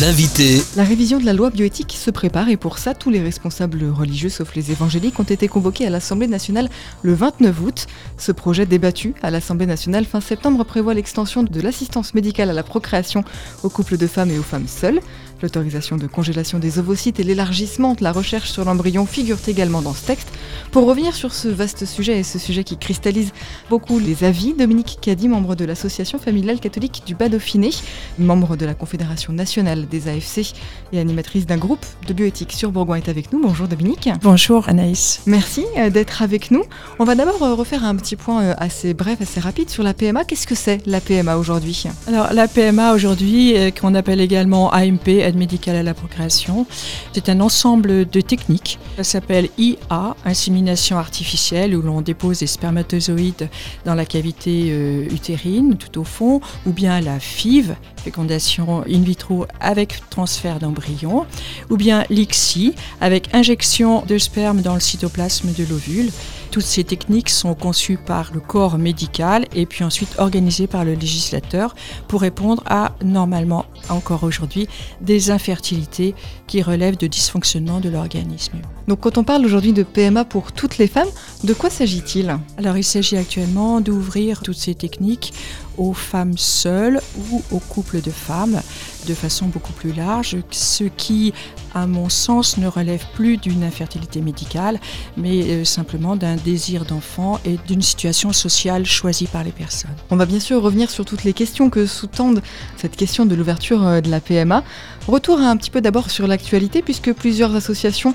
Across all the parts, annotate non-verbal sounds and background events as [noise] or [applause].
L'invité. La révision de la loi bioéthique se prépare et pour ça, tous les responsables religieux, sauf les évangéliques, ont été convoqués à l'Assemblée nationale le 29 août. Ce projet débattu à l'Assemblée nationale fin septembre prévoit l'extension de l'assistance médicale à la procréation aux couples de femmes et aux femmes seules. L'autorisation de congélation des ovocytes et l'élargissement de la recherche sur l'embryon figurent également dans ce texte. Pour revenir sur ce vaste sujet et ce sujet qui cristallise beaucoup les avis, Dominique Caddy, membre de l'association familiale catholique du Bas-Dauphiné, membre de la Confédération nationale des AFC et animatrice d'un groupe de bioéthique sur Bourgoin est avec nous. Bonjour Dominique. Bonjour Anaïs. Merci euh, d'être avec nous. On va d'abord euh, refaire un petit point euh, assez bref, assez rapide sur la PMA. Qu'est-ce que c'est la PMA aujourd'hui? Alors la PMA aujourd'hui, qu'on appelle également AMP, aide médicale à la procréation. C'est un ensemble de techniques. Ça s'appelle IA, insémination artificielle, où l'on dépose des spermatozoïdes dans la cavité euh, utérine, tout au fond, ou bien la FIV, fécondation in vitro avec transfert d'embryon, ou bien l'ICSI, avec injection de sperme dans le cytoplasme de l'ovule. Toutes ces techniques sont conçues par le corps médical et puis ensuite organisées par le législateur pour répondre à, normalement encore aujourd'hui, des infertilités qui relèvent de dysfonctionnement de l'organisme. Donc quand on parle aujourd'hui de PMA pour toutes les femmes, de quoi s'agit-il? Alors il s'agit actuellement d'ouvrir toutes ces techniques aux femmes seules ou aux couples de femmes de façon beaucoup plus large, ce qui, à mon sens, ne relève plus d'une infertilité médicale, mais euh, simplement d'un désir d'enfant et d'une situation sociale choisie par les personnes. On va bien sûr revenir sur toutes les questions que sous-tendent cette question de l'ouverture euh, de la PMA. Retour un petit peu d'abord sur l'actualité, puisque plusieurs associations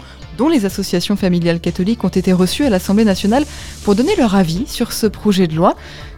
les associations familiales catholiques ont été reçues à l'Assemblée nationale pour donner leur avis sur ce projet de loi.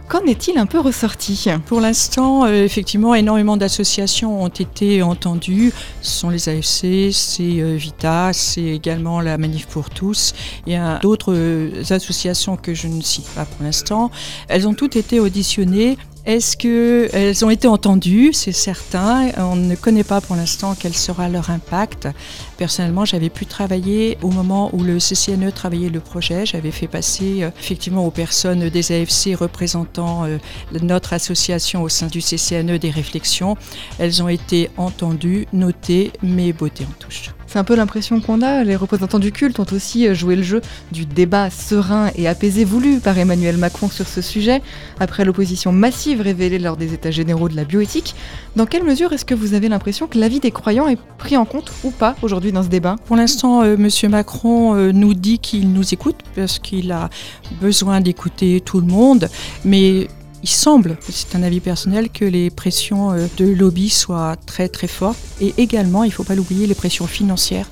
Qu'en est-il un peu ressorti? Pour l'instant, euh, effectivement, énormément d'associations ont été entendues. Ce sont les AFC, c'est euh, Vita, c'est également la Manif pour tous. Il y a d'autres euh, associations que je ne cite pas pour l'instant. Elles ont toutes été auditionnées est-ce qu'elles ont été entendues? C'est certain. On ne connaît pas pour l'instant quel sera leur impact. Personnellement, j'avais pu travailler au moment où le CCNE travaillait le projet. J'avais fait passer euh, effectivement aux personnes des AFC représentant euh, notre association au sein du CCNE des réflexions. Elles ont été entendues, notées, mais beauté en touche. C'est un peu l'impression qu'on a. Les représentants du culte ont aussi euh, joué le jeu du débat serein et apaisé voulu par Emmanuel Macron sur ce sujet, après l'opposition massive révélée lors des états généraux de la bioéthique. Dans quelle mesure est-ce que vous avez l'impression que l'avis des croyants est pris en compte ou pas aujourd'hui dans ce débat? Pour l'instant, euh, M. Macron euh, nous dit qu'il nous écoute parce qu'il a besoin d'écouter tout le monde, mais il semble, c'est un avis personnel, que les pressions euh, de lobby soient très très fortes. Et également, il ne faut pas l'oublier, les pressions financières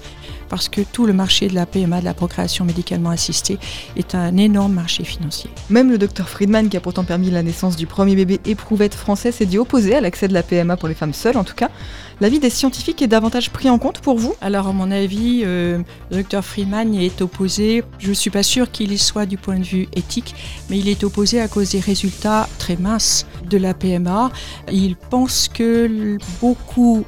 parce que tout le marché de la PMA, de la procréation médicalement assistée, est un énorme marché financier. Même le docteur Friedman, qui a pourtant permis la naissance du premier bébé éprouvette français, s'est dit opposé à l'accès de la PMA pour les femmes seules, en tout cas. L'avis des scientifiques est davantage pris en compte pour vous? Alors, à mon avis, euh, le docteur Friedman y est opposé. Je ne suis pas sûre qu'il y soit du point de vue éthique, mais il est opposé à cause des résultats très minces de la PMA. Il pense que beaucoup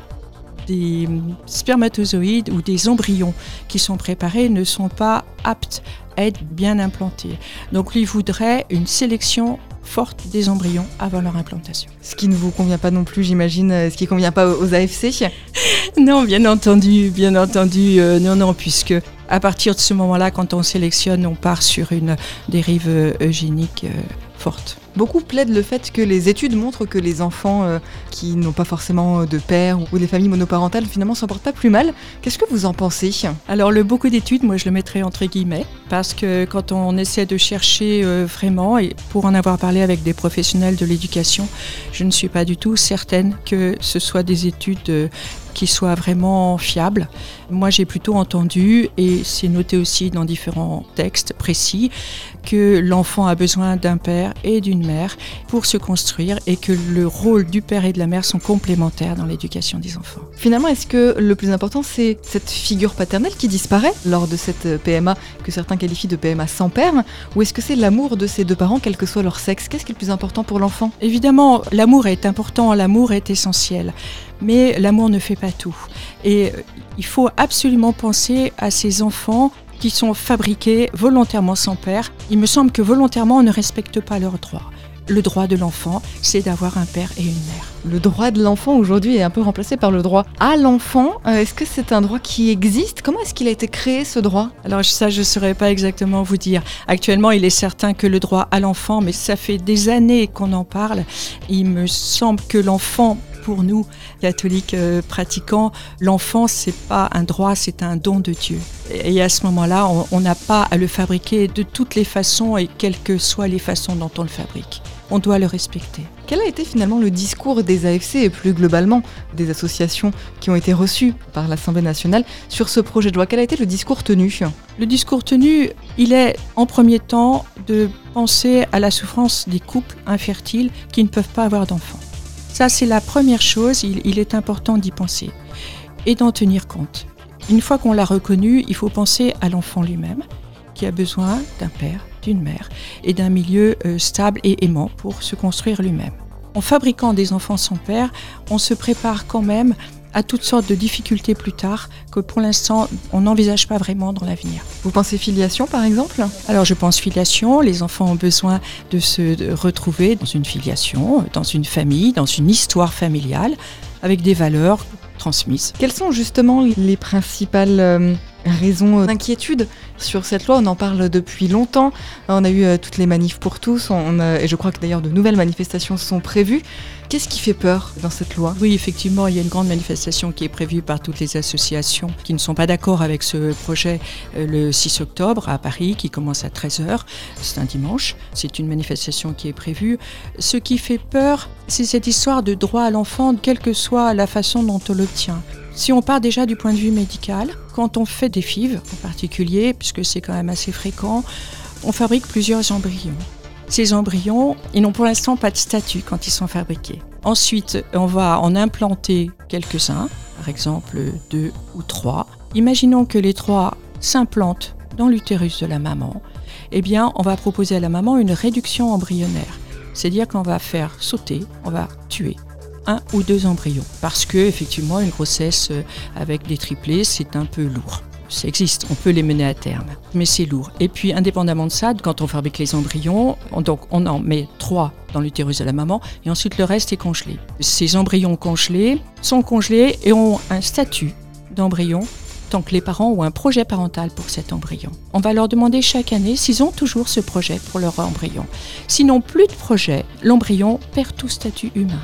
des spermatozoïdes ou des embryons qui sont préparés ne sont pas aptes à être bien implantés. Donc lui voudrait une sélection forte des embryons avant leur implantation. Ce qui ne vous convient pas non plus, j'imagine, euh, ce qui ne convient pas aux AFC [laughs] Non, bien entendu, bien entendu, euh, non, non, puisque à partir de ce moment-là, quand on sélectionne, on part sur une dérive euh, eugénique forte. Beaucoup plaident le fait que les études montrent que les enfants euh, qui n'ont pas forcément euh, de père ou les familles monoparentales finalement s'en portent pas plus mal. Qu'est-ce que vous en pensez? Alors le beaucoup d'études, moi je le mettrais entre guillemets, parce que quand on essaie de chercher euh, vraiment, et pour en avoir parlé avec des professionnels de l'éducation, je ne suis pas du tout certaine que ce soit des études qui soient vraiment fiables. Moi, j'ai plutôt entendu, et c'est noté aussi dans différents textes précis, que l'enfant a besoin d'un père et d'une mère pour se construire et que le rôle du père et de la mère sont complémentaires dans l'éducation des enfants. Finalement, est-ce que le plus important, c'est cette figure paternelle qui disparaît lors de cette PMA que certains qualifient de PMA sans père Ou est-ce que c'est l'amour de ces deux parents, quel que soit leur sexe? Qu'est-ce qui est le plus important pour l'enfant? Évidemment, l'amour est important, l'amour est essentiel mais l'amour ne fait pas tout. Et euh, il faut absolument penser à ces enfants qui sont fabriqués volontairement sans père. Il me semble que volontairement, on ne respecte pas leurs droits. le droit de l'enfant, c'est d'avoir un père et une mère. Le droit de l'enfant aujourd'hui est un peu remplacé par le droit à l'enfant. Euh, est-ce que c'est un droit qui existe? Comment est-ce qu'il a été créé ce droit? Alors ça, je ne saurais pas exactement vous dire. Actuellement, il est certain que le droit à l'enfant, mais ça fait des années qu'on en parle. Il me semble que l'enfant pour nous, catholiques euh, pratiquants, l'enfant, c'est pas un droit, c'est un don de Dieu. Et à ce moment-là, on n'a pas à le fabriquer de toutes les façons et quelles que soient les façons dont on le fabrique on doit le respecter. Quel a été finalement le discours des AFC et plus globalement des associations qui ont été reçues par l'Assemblée nationale sur ce projet de loi? Quel a été le discours tenu? Le discours tenu, il est en premier temps de penser à la souffrance des couples infertiles qui ne peuvent pas avoir d'enfants. Ça, c'est la première chose, il, il est important d'y penser et d'en tenir compte. Une fois qu'on l'a reconnu, il faut penser à l'enfant lui-même qui a besoin d'un père, d'une mère et d'un milieu euh, stable et aimant pour se construire lui-même. En fabriquant des enfants sans père, on se prépare quand même à toutes sortes de difficultés plus tard que pour l'instant on n'envisage pas vraiment dans l'avenir. Vous pensez filiation par exemple? Alors je pense filiation, les enfants ont besoin de se retrouver dans une filiation, dans une famille, dans une histoire familiale, avec des valeurs transmises. Quelles sont justement les principales euh, raison d'inquiétude sur cette loi. On en parle depuis longtemps. On a eu euh, toutes les manifs pour tous, et je crois que d'ailleurs de nouvelles manifestations sont prévues. Qu'est-ce qui fait peur dans cette loi? Oui, effectivement, il y a une grande manifestation qui est prévue par toutes les associations qui ne sont pas d'accord avec ce projet euh, le 6 octobre à Paris, qui commence à 13h. C'est un dimanche. C'est une manifestation qui est prévue. Ce qui fait peur, c'est cette histoire de droit à l'enfant, quelle que soit la façon dont on l'obtient. Si on part déjà du point de vue médical, quand on fait des FIV en particulier, puisque c'est quand même assez fréquent, on fabrique plusieurs embryons. Ces embryons, ils n'ont pour l'instant pas de statut quand ils sont fabriqués. Ensuite, on va en implanter quelques-uns, par exemple deux ou trois. Imaginons que les trois s'implantent dans l'utérus de la maman. Eh bien, on va proposer à la maman une réduction embryonnaire. C'est-à-dire qu'on va faire sauter, on va tuer un ou deux embryons. Parce que, effectivement, une grossesse avec des triplés, c'est un peu lourd. Ça existe, on peut les mener à terme, mais c'est lourd. Et puis, indépendamment de ça, quand on fabrique les embryons, on, en met trois dans l'utérus de la maman et ensuite le reste est congelé. Ces embryons congelés sont congelés et ont un statut d'embryon tant que les parents ont un projet parental pour cet embryon. On va leur demander chaque année s'ils ont toujours ce projet pour leur embryon. S'ils n'ont plus de projet, l'embryon perd tout statut humain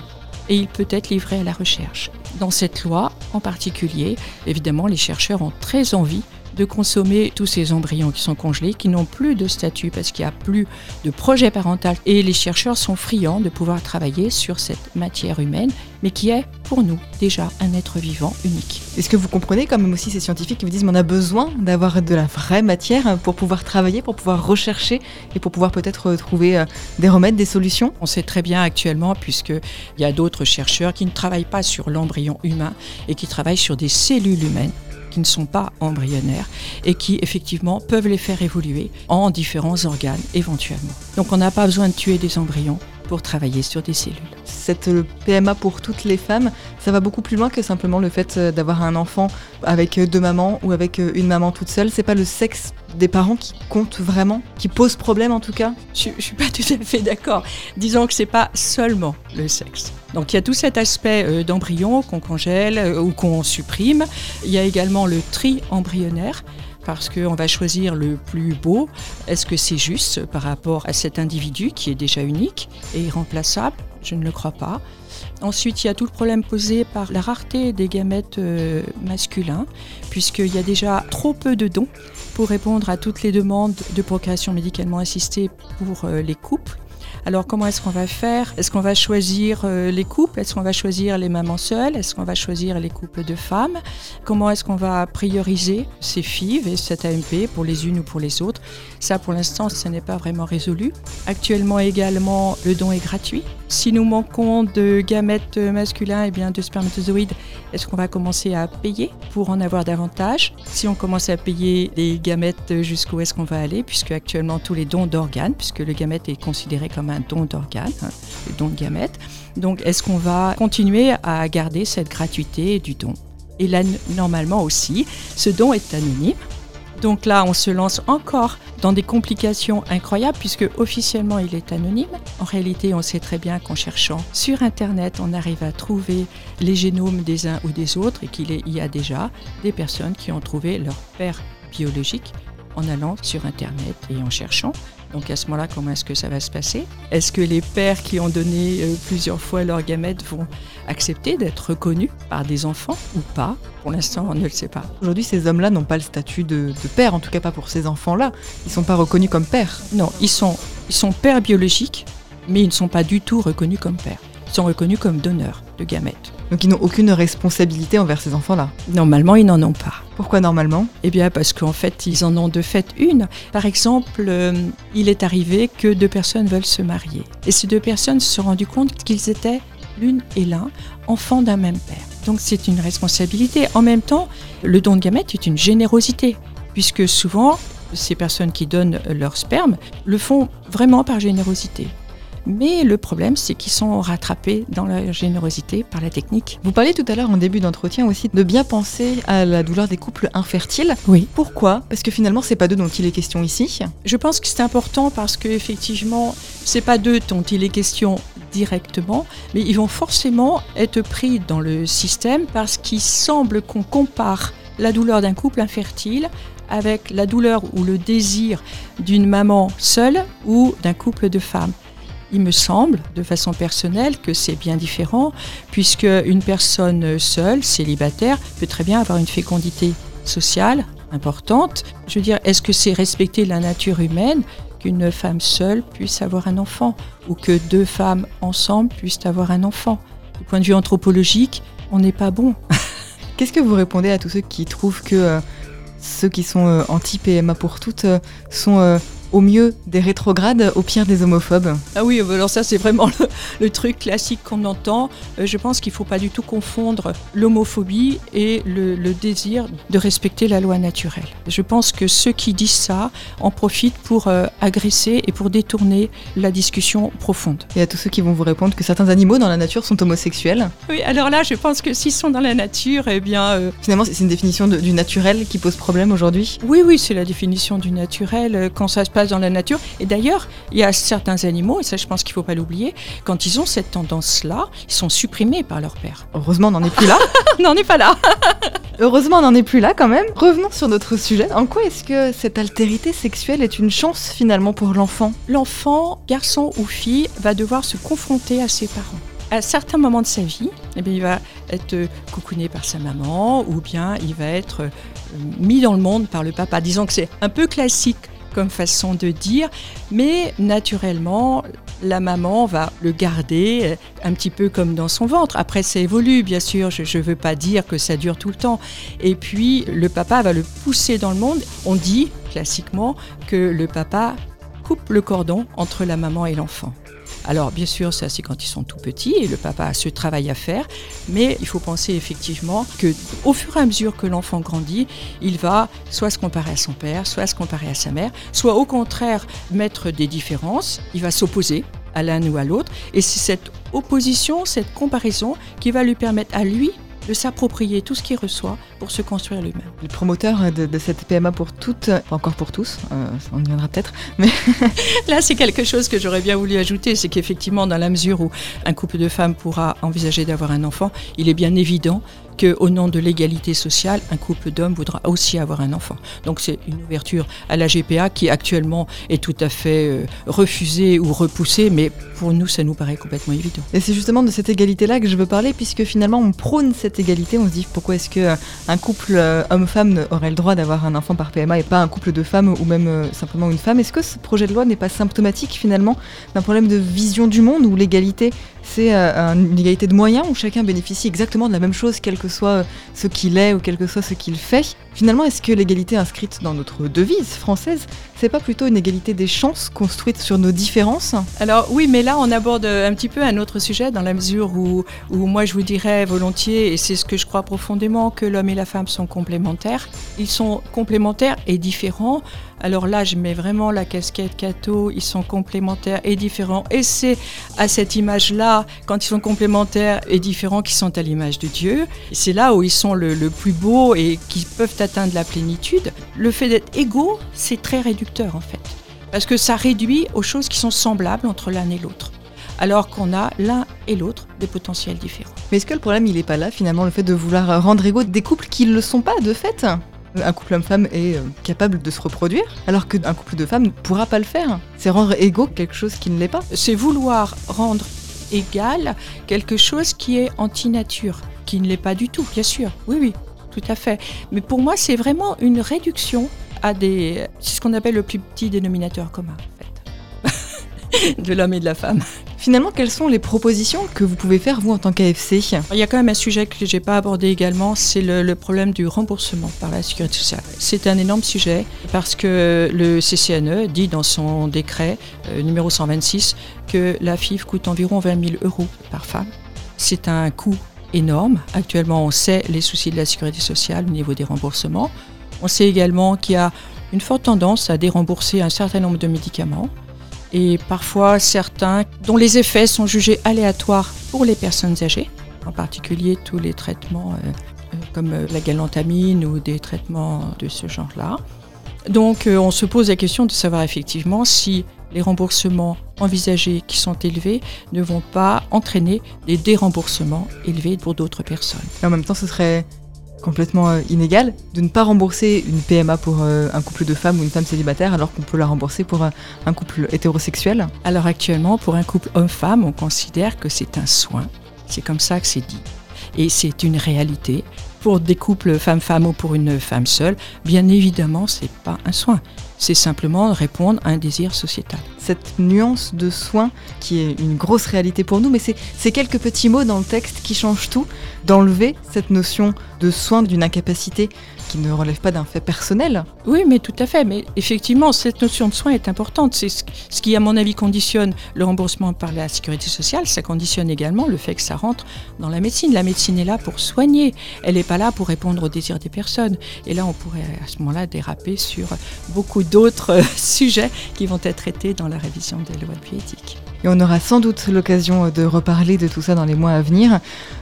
et il peut être livré à la recherche. Dans cette loi en particulier, évidemment, les chercheurs ont très envie de consommer tous ces embryons qui sont congelés, qui n'ont plus de statut parce qu'il n'y a plus de projet parental. Et les chercheurs sont friands de pouvoir travailler sur cette matière humaine, mais qui est pour nous déjà un être vivant unique. Est-ce que vous comprenez quand même aussi ces scientifiques qui vous disent qu'on a besoin d'avoir de la vraie matière pour pouvoir travailler, pour pouvoir rechercher et pour pouvoir peut-être trouver euh, des remèdes, des solutions? On sait très bien actuellement, puisqu'il y a d'autres chercheurs qui ne travaillent pas sur l'embryon humain et qui travaillent sur des cellules humaines qui ne sont pas embryonnaires et qui effectivement peuvent les faire évoluer en différents organes éventuellement. Donc on n'a pas besoin de tuer des embryons pour travailler sur des cellules. Cette euh, PMA pour toutes les femmes, ça va beaucoup plus loin que simplement le fait euh, d'avoir un enfant avec euh, deux mamans ou avec une maman toute seule. C'est pas le sexe des parents qui compte vraiment, qui pose problème en tout cas Je, suis pas tout à fait d'accord. Disons que c'est pas seulement le sexe. Donc il y a tout cet aspect d'embryon qu'on congèle ou qu'on supprime. Il y a également le tri embryonnaire parce qu'on va choisir le plus beau. Est-ce que c'est juste par rapport à cet individu qui est déjà unique et irremplaçable? Je ne le crois pas. Ensuite, il y a tout le problème posé par la rareté des gamètes euh, masculins, puisqu'il y a déjà trop peu de dons pour répondre à toutes les demandes de procréation médicalement assistée pour euh, les couples. Alors comment est-ce qu'on va faire? Est-ce qu'on va choisir euh, les couples? Est-ce qu'on va choisir les mamans seules? Est-ce qu'on va choisir les couples de femmes? Comment est-ce qu'on va prioriser ces FIV et cette AMP pour les unes ou pour les autres? Ça pour l'instant, ça n'est pas vraiment résolu. Actuellement également, le don est gratuit. Si nous manquons de gamètes masculins et bien de spermatozoïdes, est-ce qu'on va commencer à payer pour en avoir davantage? Si on commence à payer les gamètes, jusqu'où est-ce qu'on va aller? Puisque actuellement tous les dons d'organes, puisque le gamète est considéré comme un don d'organes, hein, le don de gamètes. Donc est-ce qu'on va continuer à garder cette gratuité du don? Et là, normalement aussi, ce don est anonyme. Donc là, on se lance encore dans des complications incroyables puisque officiellement il est anonyme. En réalité, on sait très bien qu'en cherchant sur Internet, on arrive à trouver les génomes des uns ou des autres et qu'il y a déjà des personnes qui ont trouvé leur père biologique en allant sur Internet et en cherchant. Donc à ce moment-là, comment est-ce que ça va se passer? Est-ce que les pères qui ont donné euh, plusieurs fois leurs gamètes vont accepter d'être reconnus par des enfants ou pas? Pour l'instant, on ne le sait pas. Aujourd'hui, ces hommes-là n'ont pas le statut de, de, père, en tout cas pas pour ces enfants-là. Ils ne sont pas reconnus comme pères. Non, ils sont, ils sont pères biologiques, mais ils ne sont pas du tout reconnus comme pères. Ils sont reconnus comme donneurs de gamètes. Donc ils n'ont aucune responsabilité envers ces enfants-là Normalement, ils n'en ont pas. Pourquoi normalement? Eh bien parce qu'en fait, ils en ont de fait une. Par exemple, euh, il est arrivé que deux personnes veulent se marier. Et ces deux personnes se sont rendues compte qu'ils étaient l'une et l'un enfants d'un même père. Donc c'est une responsabilité. En même temps, le don de gamètes est une générosité, puisque souvent, ces personnes qui donnent leur sperme le font vraiment par générosité. Mais le problème, c'est qu'ils sont rattrapés dans la générosité par la technique. Vous parliez tout à l'heure en début d'entretien aussi de bien penser à la douleur des couples infertiles. Oui. Pourquoi? Parce que finalement, c'est pas d'eux dont il est question ici. Je pense que c'est important parce que effectivement, c'est pas d'eux dont il est question directement, mais ils vont forcément être pris dans le système parce qu'il semble qu'on compare la douleur d'un couple infertile avec la douleur ou le désir d'une maman seule ou d'un couple de femmes. Il me semble, de façon personnelle, que c'est bien différent, puisque une personne seule, célibataire, peut très bien avoir une fécondité sociale importante. Je veux dire, est-ce que c'est respecter la nature humaine qu'une femme seule puisse avoir un enfant, ou que deux femmes ensemble puissent avoir un enfant? Du point de vue anthropologique, on n'est pas bon. [laughs] Qu'est-ce que vous répondez à tous ceux qui trouvent que euh, ceux qui sont euh, anti-PMA pour toutes euh, sont au mieux des rétrogrades, au pire des homophobes Ah oui, alors ça c'est vraiment le, le, truc classique qu'on entend. Euh, je pense qu'il ne faut pas du tout confondre l'homophobie et le, le, désir de respecter la loi naturelle. Je pense que ceux qui disent ça en profitent pour euh, agresser et pour détourner la discussion profonde. Et à tous ceux qui vont vous répondre que certains animaux dans la nature sont homosexuels Oui, alors là je pense que s'ils sont dans la nature, eh bien... Euh... Finalement c'est une définition de, du naturel qui pose problème aujourd'hui Oui, oui, c'est la définition du naturel. Quand ça se passe dans la nature. Et d'ailleurs, il y a certains animaux, et ça je pense qu'il ne faut pas l'oublier, quand ils ont cette tendance-là, ils sont supprimés par leur père. Heureusement, on n'en est plus là. [laughs] on n'en est pas là. [laughs] Heureusement, on n'en est plus là quand même. Revenons sur notre sujet. En quoi est-ce que cette altérité sexuelle est une chance finalement pour l'enfant? L'enfant, garçon ou fille, va devoir se confronter à ses parents à certains moments de sa vie, eh bien, il va être coucouné par sa maman ou bien il va être mis dans le monde par le papa. Disons que c'est un peu classique comme façon de dire, mais naturellement, la maman va le garder un petit peu comme dans son ventre. Après, ça évolue, bien sûr, je ne veux pas dire que ça dure tout le temps. Et puis, le papa va le pousser dans le monde. On dit, classiquement, que le papa coupe le cordon entre la maman et l'enfant. Alors bien sûr, ça c'est quand ils sont tout petits et le papa a ce travail à faire, mais il faut penser effectivement que au fur et à mesure que l'enfant grandit, il va soit se comparer à son père, soit se comparer à sa mère, soit au contraire mettre des différences, il va s'opposer à l'un ou à l'autre. Et c'est cette opposition, cette comparaison qui va lui permettre à lui de s'approprier tout ce qu'il reçoit pour se construire lui-même. Le promoteur de, de, cette PMA pour toutes, pas encore pour tous, euh, on y viendra peut-être, mais [laughs] là c'est quelque chose que j'aurais bien voulu ajouter, c'est qu'effectivement dans la mesure où un couple de femmes pourra envisager d'avoir un enfant, il est bien évident qu'au nom de l'égalité sociale, un couple d'hommes voudra aussi avoir un enfant. Donc c'est une ouverture à la GPA qui actuellement est tout à fait euh, refusée ou repoussée, mais pour nous ça nous paraît complètement évident. Et c'est justement de cette égalité-là que je veux parler, puisque finalement on prône cette égalité, on se dit pourquoi est-ce que un couple euh, homme-femme aurait le droit d'avoir un enfant par PMA et pas un couple de femmes ou même euh, simplement une femme? Est-ce que ce projet de loi n'est pas symptomatique finalement d'un problème de vision du monde où l'égalité c'est euh, une égalité de moyens où chacun bénéficie exactement de la même chose, quel que soit ce qu'il est ou quel que soit ce qu'il fait. Finalement, est-ce que l'égalité inscrite dans notre devise française, c'est pas plutôt une égalité des chances construite sur nos différences? Alors oui, mais là on aborde un petit peu un autre sujet dans la mesure où, où moi je vous dirais volontiers, et c'est ce que je crois profondément, que l'homme et la femme sont complémentaires. Ils sont complémentaires et différents. Alors là, je mets vraiment la casquette catho, ils sont complémentaires et différents. Et c'est à cette image-là, quand ils sont complémentaires et différents, qu'ils sont à l'image de Dieu. C'est là où ils sont le, plus beaux et qui peuvent atteindre la plénitude, le fait d'être égaux, c'est très réducteur en fait. Parce que ça réduit aux choses qui sont semblables entre l'un et l'autre. Alors qu'on a l'un et l'autre des potentiels différents. Mais est-ce que le problème, il n'est pas là, finalement, le fait de vouloir rendre égaux des couples qui ne le sont pas, de fait? Un couple homme-femme est euh, capable de se reproduire, alors qu'un couple de femmes ne pourra pas le faire. C'est rendre égaux quelque chose qui ne l'est pas. C'est vouloir rendre égal quelque chose qui est anti-nature, qui ne l'est pas du tout, bien sûr. Oui, oui, tout à fait. Mais pour moi, c'est vraiment une réduction à des. C'est ce qu'on appelle le plus petit dénominateur commun, [laughs] de l'homme et de la femme. Finalement, quelles sont les propositions que vous pouvez faire, vous, en tant qu'AFC Il y a quand même un sujet que je n'ai pas abordé également, c'est le, problème du remboursement par la sécurité sociale. C'est un énorme sujet parce que le CCNE dit dans son décret euh, numéro 126 que la FIF coûte environ 20 000 euros par femme. C'est un coût énorme. Actuellement, on sait les soucis de la sécurité sociale au niveau des remboursements. On sait également qu'il y a une forte tendance à dérembourser un certain nombre de médicaments et parfois certains dont les effets sont jugés aléatoires pour les personnes âgées, en particulier tous les traitements euh, euh, comme euh, la galantamine ou des traitements de ce genre-là. Donc on se pose la question de savoir effectivement si les remboursements envisagés qui sont élevés ne vont pas entraîner des déremboursements élevés pour d'autres personnes. Et en même temps, ce serait complètement euh, inégal de ne pas rembourser une PMA pour euh, un couple de femmes ou une femme célibataire alors qu'on peut la rembourser pour un, couple hétérosexuel Alors actuellement, pour un couple homme-femme, on considère que c'est un soin. C'est comme ça que c'est dit. Et c'est une réalité. Pour des couples femme-femme ou pour une femme seule, bien évidemment, c'est pas un soin c'est simplement répondre à un désir sociétal. Cette nuance de soin qui est une grosse réalité pour nous, mais c'est quelques petits mots dans le texte qui changent tout, d'enlever cette notion de soin d'une incapacité qui ne relève pas d'un fait personnel. Oui, mais tout à fait. Mais effectivement, cette notion de soin est importante. C'est ce qui, à mon avis, conditionne le remboursement par la sécurité sociale. Ça conditionne également le fait que ça rentre dans la médecine. La médecine est là pour soigner. Elle n'est pas là pour répondre aux désirs des personnes. Et là, on pourrait à ce moment-là déraper sur beaucoup d'autres [laughs] sujets qui vont être traités dans la révision des lois de bioéthique. Et on aura sans doute l'occasion de reparler de tout ça dans les mois à venir.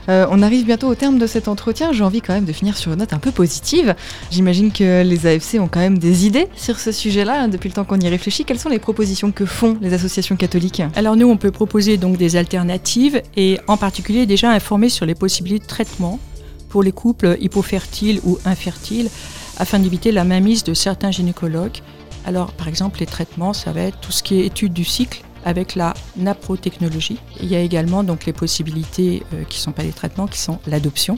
Euh, on arrive bientôt au terme de cet entretien. J'ai envie quand même de finir sur une note un peu positive. J'imagine que les AFC ont quand même des idées sur ce sujet-là depuis le temps qu'on y réfléchit. Quelles sont les propositions que font les associations catholiques? Alors nous, on peut proposer donc des alternatives et en particulier déjà informer sur les possibilités de traitement pour les couples hypofertiles ou infertiles afin d'éviter la mainmise de certains gynécologues. Alors par exemple, les traitements, ça va être tout ce qui est étude du cycle avec la naprotechnologie. Il y a également donc les possibilités euh, qui ne sont pas des traitements, qui sont l'adoption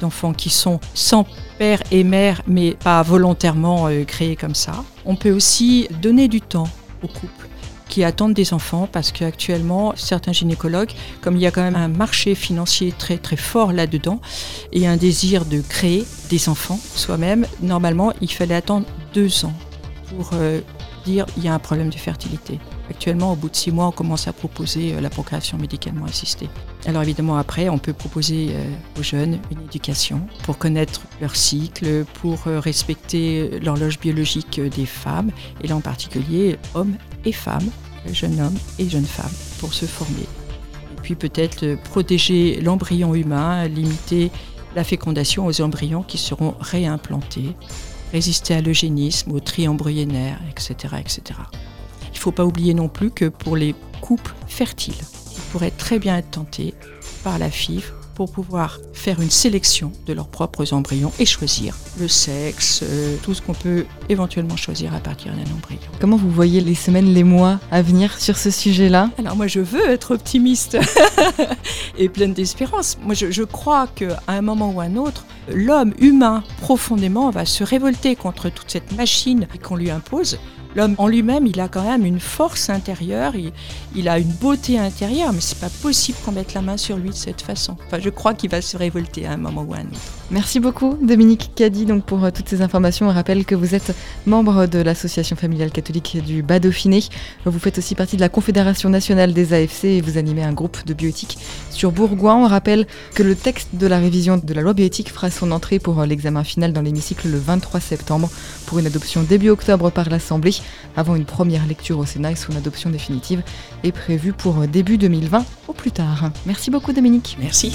d'enfants qui sont sans père et mère, mais pas volontairement euh, créés comme ça. On peut aussi donner du temps aux couples qui attendent des enfants parce qu'actuellement, certains gynécologues, comme il y a quand même un marché financier très très fort là-dedans et un désir de créer des enfants soi-même, normalement, il fallait attendre deux ans pour euh, dire il y a un problème de fertilité. Actuellement, au bout de six mois, on commence à proposer euh, la procréation médicalement assistée. Alors évidemment, après, on peut proposer euh, aux jeunes une éducation pour connaître leur cycle, pour respecter l'horloge biologique des femmes, et là en particulier hommes et femmes, jeunes hommes et jeunes femmes, pour se former. Et puis peut-être protéger l'embryon humain, limiter la fécondation aux embryons qui seront réimplantés, résister à l'eugénisme, au tri embryonnaire, etc. etc. Il ne faut pas oublier non plus que pour les couples fertiles, ils pourraient très bien être tentés par la FIV pour pouvoir faire une sélection de leurs propres embryons et choisir le sexe, euh, tout ce qu'on peut éventuellement choisir à partir d'un embryon. Comment vous voyez les semaines, les mois à venir sur ce sujet-là? Alors moi je veux être optimiste [laughs] et pleine d'espérance. Moi je, je crois qu'à un moment ou un autre, l'homme humain profondément va se révolter contre toute cette machine qu'on lui impose L'homme en lui-même, il a quand même une force intérieure, il, a une beauté intérieure, mais c'est pas possible qu'on mette la main sur lui de cette façon. Enfin, je crois qu'il va se révolter à un moment ou à un autre. Merci beaucoup, Dominique Caddy, donc pour euh, toutes ces informations. On rappelle que vous êtes membre de l'association familiale catholique du Bas Dauphiné. Vous faites aussi partie de la Confédération nationale des AFC et vous animez un groupe de bioéthique sur Bourgoin. On rappelle que le texte de la révision de la loi bioéthique fera son entrée pour euh, l'examen final dans l'hémicycle le 23 septembre pour une adoption début octobre par l'Assemblée avant une première lecture au Sénat et son adoption définitive est prévue pour début 2020 au plus tard. Merci beaucoup Dominique. Merci.